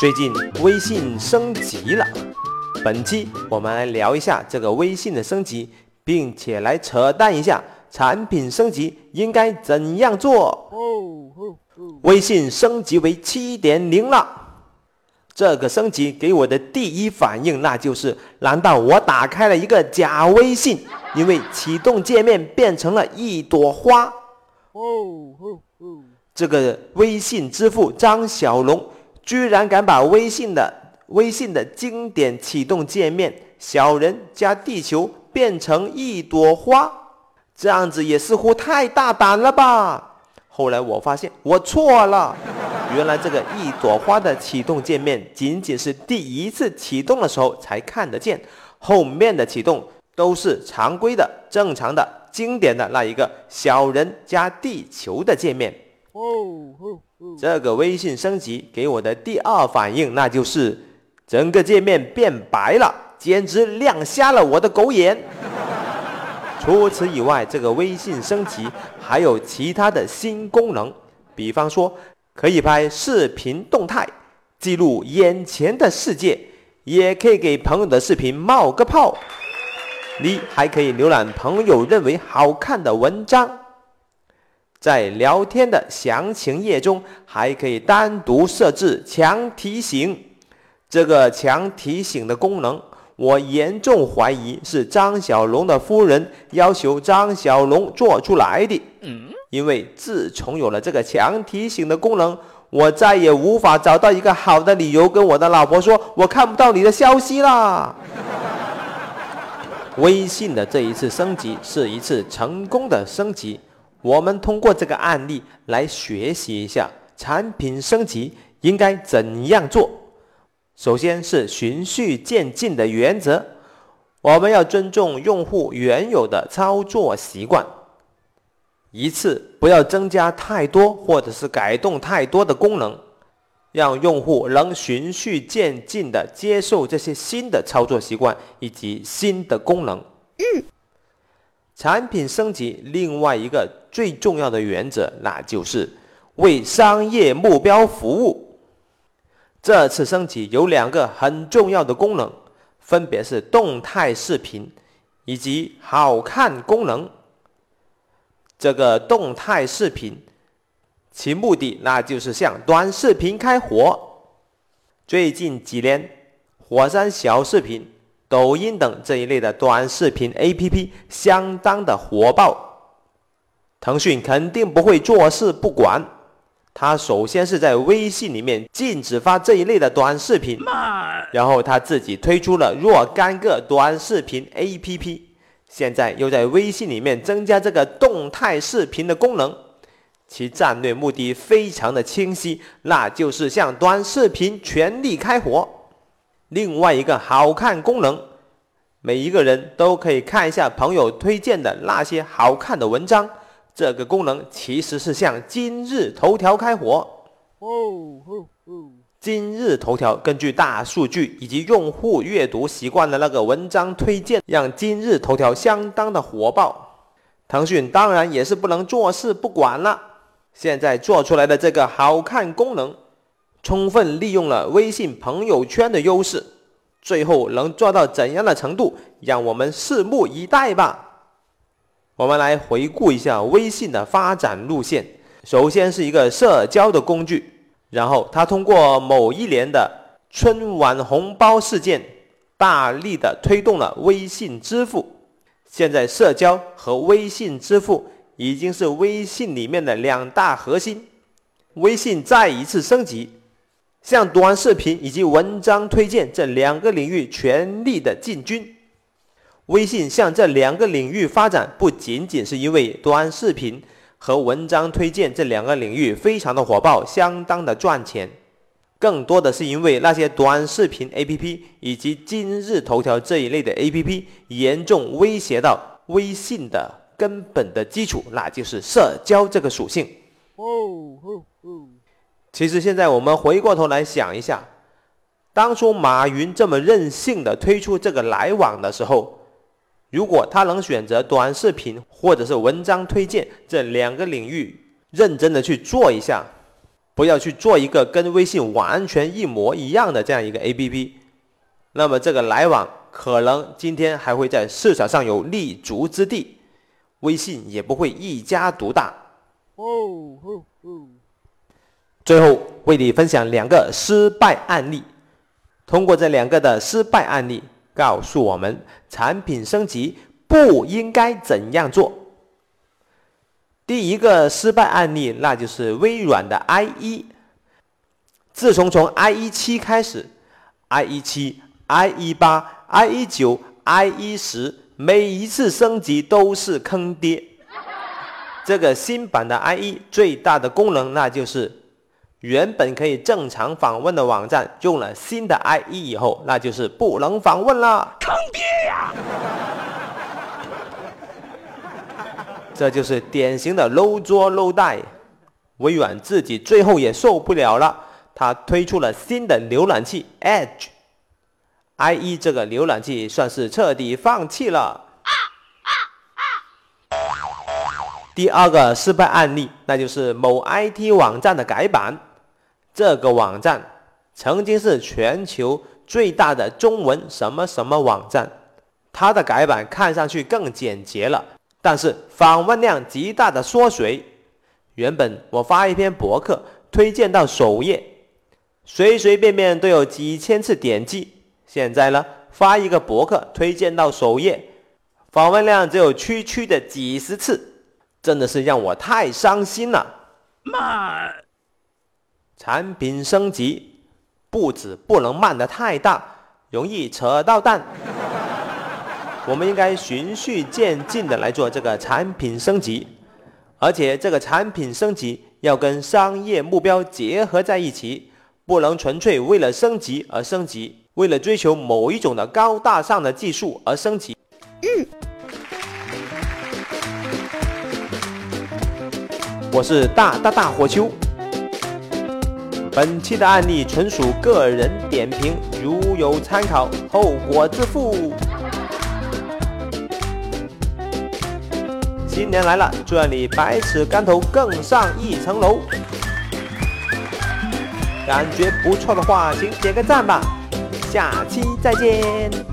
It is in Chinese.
最近微信升级了，本期我们来聊一下这个微信的升级，并且来扯淡一下产品升级应该怎样做。微信升级为七点零了。这个升级给我的第一反应，那就是：难道我打开了一个假微信？因为启动界面变成了一朵花。这个微信支付张小龙居然敢把微信的微信的经典启动界面“小人加地球”变成一朵花，这样子也似乎太大胆了吧？后来我发现我错了。原来这个一朵花的启动界面仅仅是第一次启动的时候才看得见，后面的启动都是常规的、正常的、经典的那一个小人加地球的界面。哦哦哦这个微信升级给我的第二反应，那就是整个界面变白了，简直亮瞎了我的狗眼。除此以外，这个微信升级还有其他的新功能，比方说。可以拍视频动态，记录眼前的世界，也可以给朋友的视频冒个泡。你还可以浏览朋友认为好看的文章，在聊天的详情页中，还可以单独设置强提醒。这个强提醒的功能，我严重怀疑是张小龙的夫人要求张小龙做出来的。因为自从有了这个强提醒的功能，我再也无法找到一个好的理由跟我的老婆说我看不到你的消息啦。微信的这一次升级是一次成功的升级，我们通过这个案例来学习一下产品升级应该怎样做。首先是循序渐进的原则，我们要尊重用户原有的操作习惯。一次不要增加太多，或者是改动太多的功能，让用户能循序渐进的接受这些新的操作习惯以及新的功能。嗯，产品升级另外一个最重要的原则，那就是为商业目标服务。这次升级有两个很重要的功能，分别是动态视频以及好看功能。这个动态视频，其目的那就是向短视频开火。最近几年，火山小视频、抖音等这一类的短视频 APP 相当的火爆。腾讯肯定不会坐视不管，他首先是在微信里面禁止发这一类的短视频，然后他自己推出了若干个短视频 APP。现在又在微信里面增加这个动态视频的功能，其战略目的非常的清晰，那就是向短视频全力开火。另外一个好看功能，每一个人都可以看一下朋友推荐的那些好看的文章，这个功能其实是向今日头条开火。哦哦哦今日头条根据大数据以及用户阅读习惯的那个文章推荐，让今日头条相当的火爆。腾讯当然也是不能坐视不管了，现在做出来的这个好看功能，充分利用了微信朋友圈的优势。最后能做到怎样的程度，让我们拭目以待吧。我们来回顾一下微信的发展路线，首先是一个社交的工具。然后，它通过某一年的春晚红包事件，大力的推动了微信支付。现在，社交和微信支付已经是微信里面的两大核心。微信再一次升级，向短视频以及文章推荐这两个领域全力的进军。微信向这两个领域发展，不仅仅是因为短视频。和文章推荐这两个领域非常的火爆，相当的赚钱，更多的是因为那些短视频 APP 以及今日头条这一类的 APP 严重威胁到微信的根本的基础，那就是社交这个属性。哦其实现在我们回过头来想一下，当初马云这么任性的推出这个来往的时候。如果他能选择短视频或者是文章推荐这两个领域认真的去做一下，不要去做一个跟微信完全一模一样的这样一个 APP，那么这个来往可能今天还会在市场上有立足之地，微信也不会一家独大。哦哦哦！最后为你分享两个失败案例，通过这两个的失败案例，告诉我们产品升级不应该怎样做。第一个失败案例，那就是微软的 IE。自从从 IE 七开始，IE 七、IE 八、IE 九、IE 十，每一次升级都是坑爹。这个新版的 IE 最大的功能，那就是原本可以正常访问的网站，用了新的 IE 以后，那就是不能访问了。坑爹呀！这就是典型的 low 桌 low 带，微软自己最后也受不了了，它推出了新的浏览器 Edge，IE 这个浏览器算是彻底放弃了。第二个失败案例，那就是某 IT 网站的改版，这个网站曾经是全球最大的中文什么什么网站，它的改版看上去更简洁了。但是访问量极大的缩水，原本我发一篇博客推荐到首页，随随便便都有几千次点击。现在呢，发一个博客推荐到首页，访问量只有区区的几十次，真的是让我太伤心了。慢，产品升级步子不能慢得太大，容易扯到蛋。我们应该循序渐进的来做这个产品升级，而且这个产品升级要跟商业目标结合在一起，不能纯粹为了升级而升级，为了追求某一种的高大上的技术而升级。嗯，我是大大大火球。本期的案例纯属个人点评，如有参考，后果自负。新年来了，祝愿你百尺竿头更上一层楼。感觉不错的话，请点个赞吧。下期再见。